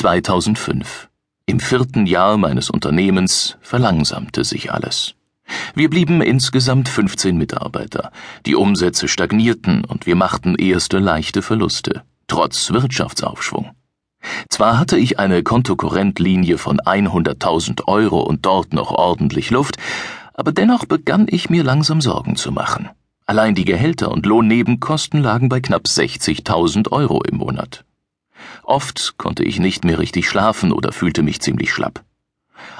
2005. Im vierten Jahr meines Unternehmens verlangsamte sich alles. Wir blieben insgesamt 15 Mitarbeiter. Die Umsätze stagnierten und wir machten erste leichte Verluste, trotz Wirtschaftsaufschwung. Zwar hatte ich eine Kontokorrentlinie von 100.000 Euro und dort noch ordentlich Luft, aber dennoch begann ich mir langsam Sorgen zu machen. Allein die Gehälter und Lohnnebenkosten lagen bei knapp 60.000 Euro im Monat. Oft konnte ich nicht mehr richtig schlafen oder fühlte mich ziemlich schlapp.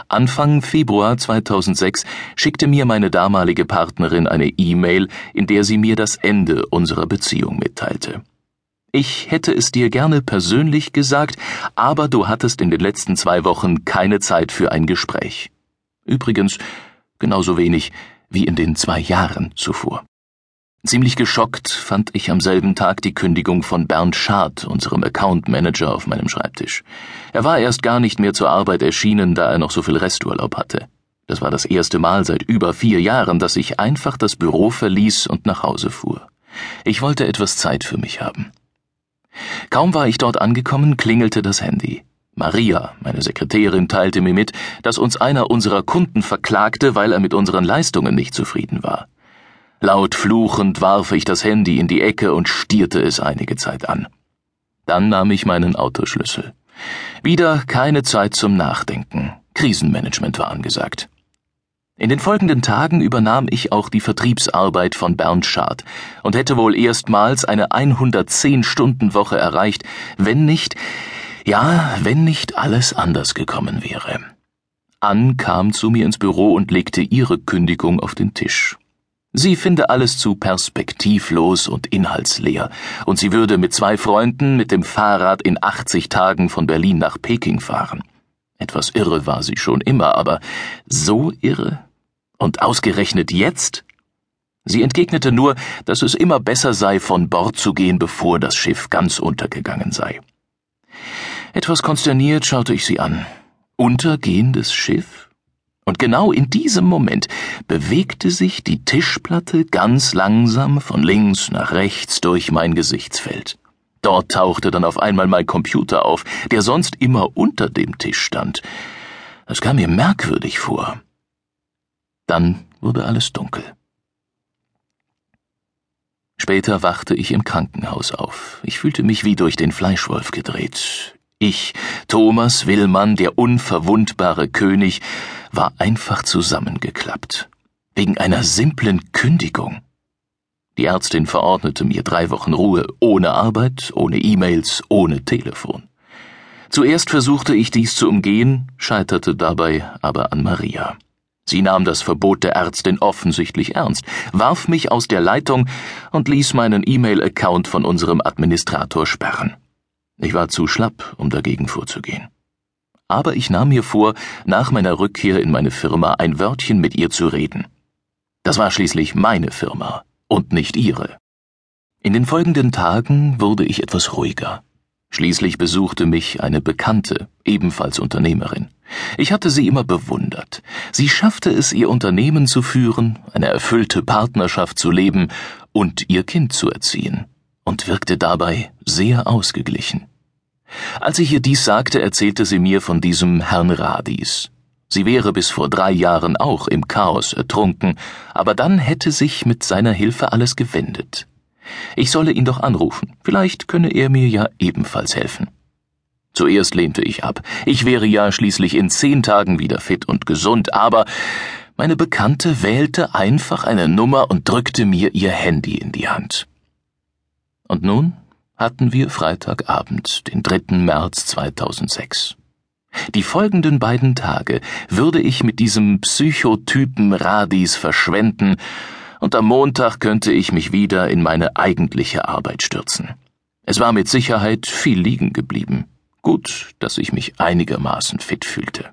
Anfang Februar 2006 schickte mir meine damalige Partnerin eine E-Mail, in der sie mir das Ende unserer Beziehung mitteilte. Ich hätte es dir gerne persönlich gesagt, aber du hattest in den letzten zwei Wochen keine Zeit für ein Gespräch. Übrigens genauso wenig wie in den zwei Jahren zuvor. Ziemlich geschockt fand ich am selben Tag die Kündigung von Bernd Schad, unserem Account Manager, auf meinem Schreibtisch. Er war erst gar nicht mehr zur Arbeit erschienen, da er noch so viel Resturlaub hatte. Das war das erste Mal seit über vier Jahren, dass ich einfach das Büro verließ und nach Hause fuhr. Ich wollte etwas Zeit für mich haben. Kaum war ich dort angekommen, klingelte das Handy. Maria, meine Sekretärin, teilte mir mit, dass uns einer unserer Kunden verklagte, weil er mit unseren Leistungen nicht zufrieden war. Laut fluchend warf ich das Handy in die Ecke und stierte es einige Zeit an. Dann nahm ich meinen Autoschlüssel. Wieder keine Zeit zum Nachdenken. Krisenmanagement war angesagt. In den folgenden Tagen übernahm ich auch die Vertriebsarbeit von Bernd Schad und hätte wohl erstmals eine 110-Stunden-Woche erreicht, wenn nicht, ja, wenn nicht alles anders gekommen wäre. Ann kam zu mir ins Büro und legte ihre Kündigung auf den Tisch. Sie finde alles zu perspektivlos und inhaltsleer, und sie würde mit zwei Freunden mit dem Fahrrad in 80 Tagen von Berlin nach Peking fahren. Etwas irre war sie schon immer, aber so irre? Und ausgerechnet jetzt? Sie entgegnete nur, dass es immer besser sei, von Bord zu gehen, bevor das Schiff ganz untergegangen sei. Etwas konsterniert schaute ich sie an. Untergehendes Schiff? Und genau in diesem Moment bewegte sich die Tischplatte ganz langsam von links nach rechts durch mein Gesichtsfeld. Dort tauchte dann auf einmal mein Computer auf, der sonst immer unter dem Tisch stand. Das kam mir merkwürdig vor. Dann wurde alles dunkel. Später wachte ich im Krankenhaus auf. Ich fühlte mich wie durch den Fleischwolf gedreht. Ich, Thomas Willmann, der unverwundbare König, war einfach zusammengeklappt. Wegen einer simplen Kündigung. Die Ärztin verordnete mir drei Wochen Ruhe, ohne Arbeit, ohne E-Mails, ohne Telefon. Zuerst versuchte ich dies zu umgehen, scheiterte dabei aber an Maria. Sie nahm das Verbot der Ärztin offensichtlich ernst, warf mich aus der Leitung und ließ meinen E-Mail-Account von unserem Administrator sperren. Ich war zu schlapp, um dagegen vorzugehen. Aber ich nahm mir vor, nach meiner Rückkehr in meine Firma ein Wörtchen mit ihr zu reden. Das war schließlich meine Firma und nicht ihre. In den folgenden Tagen wurde ich etwas ruhiger. Schließlich besuchte mich eine Bekannte, ebenfalls Unternehmerin. Ich hatte sie immer bewundert. Sie schaffte es, ihr Unternehmen zu führen, eine erfüllte Partnerschaft zu leben und ihr Kind zu erziehen und wirkte dabei sehr ausgeglichen. Als ich ihr dies sagte, erzählte sie mir von diesem Herrn Radis. Sie wäre bis vor drei Jahren auch im Chaos ertrunken, aber dann hätte sich mit seiner Hilfe alles gewendet. Ich solle ihn doch anrufen, vielleicht könne er mir ja ebenfalls helfen. Zuerst lehnte ich ab. Ich wäre ja schließlich in zehn Tagen wieder fit und gesund, aber meine Bekannte wählte einfach eine Nummer und drückte mir ihr Handy in die Hand. Und nun hatten wir Freitagabend, den 3. März 2006. Die folgenden beiden Tage würde ich mit diesem Psychotypen Radis verschwenden, und am Montag könnte ich mich wieder in meine eigentliche Arbeit stürzen. Es war mit Sicherheit viel liegen geblieben. Gut, dass ich mich einigermaßen fit fühlte.